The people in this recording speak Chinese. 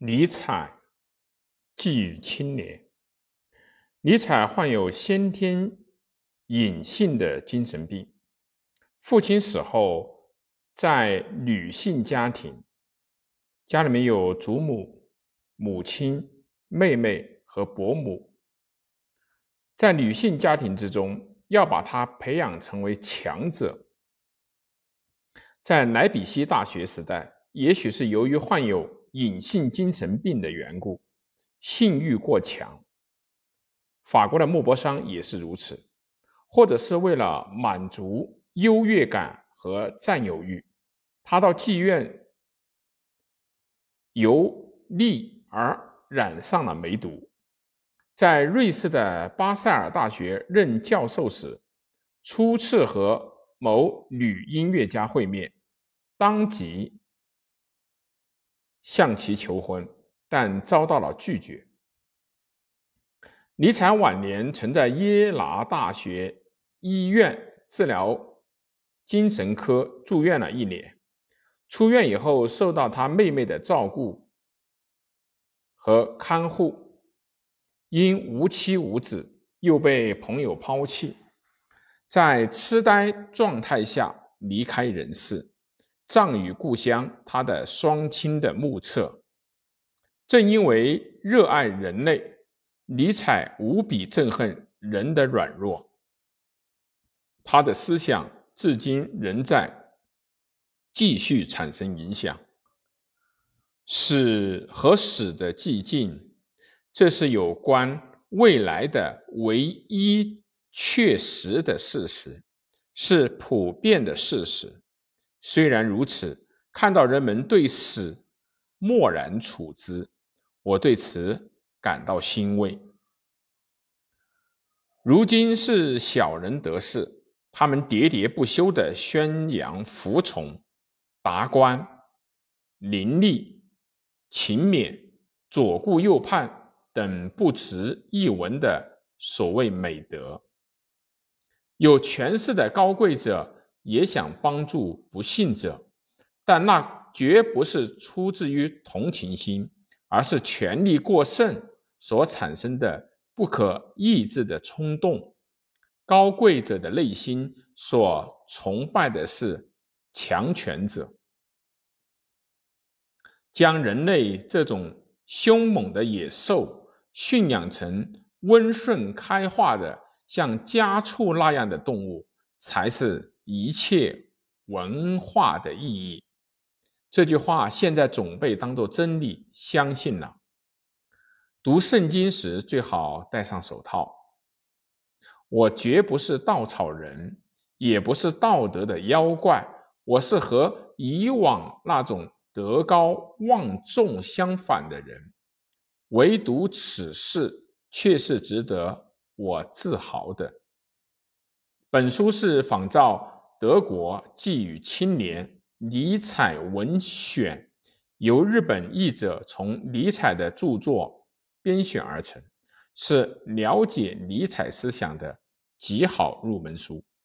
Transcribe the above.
尼采寄予青年。尼采患有先天隐性的精神病，父亲死后，在女性家庭，家里面有祖母、母亲、妹妹和伯母，在女性家庭之中，要把他培养成为强者。在莱比锡大学时代，也许是由于患有。隐性精神病的缘故，性欲过强。法国的莫泊桑也是如此，或者是为了满足优越感和占有欲，他到妓院游历而染上了梅毒。在瑞士的巴塞尔大学任教授时，初次和某女音乐家会面，当即。向其求婚，但遭到了拒绝。尼采晚年曾在耶拿大学医院治疗精神科住院了一年，出院以后受到他妹妹的照顾和看护，因无妻无子，又被朋友抛弃，在痴呆状态下离开人世。葬于故乡，他的双亲的目测。正因为热爱人类，尼采无比憎恨人的软弱。他的思想至今仍在继续产生影响。死和死的寂静，这是有关未来的唯一确实的事实，是普遍的事实。虽然如此，看到人们对死漠然处之，我对此感到欣慰。如今是小人得势，他们喋喋不休地宣扬服从、达观、伶俐、勤勉、左顾右盼等不值一文的所谓美德。有权势的高贵者。也想帮助不幸者，但那绝不是出自于同情心，而是权力过剩所产生的不可抑制的冲动。高贵者的内心所崇拜的是强权者，将人类这种凶猛的野兽驯养成温顺开化的像家畜那样的动物，才是。一切文化的意义，这句话现在总被当作真理相信了。读圣经时最好戴上手套。我绝不是稻草人，也不是道德的妖怪，我是和以往那种德高望重相反的人。唯独此事却是值得我自豪的。本书是仿照。德国寄语青年尼采文选由日本译者从尼采的著作编选而成，是了解尼采思想的极好入门书。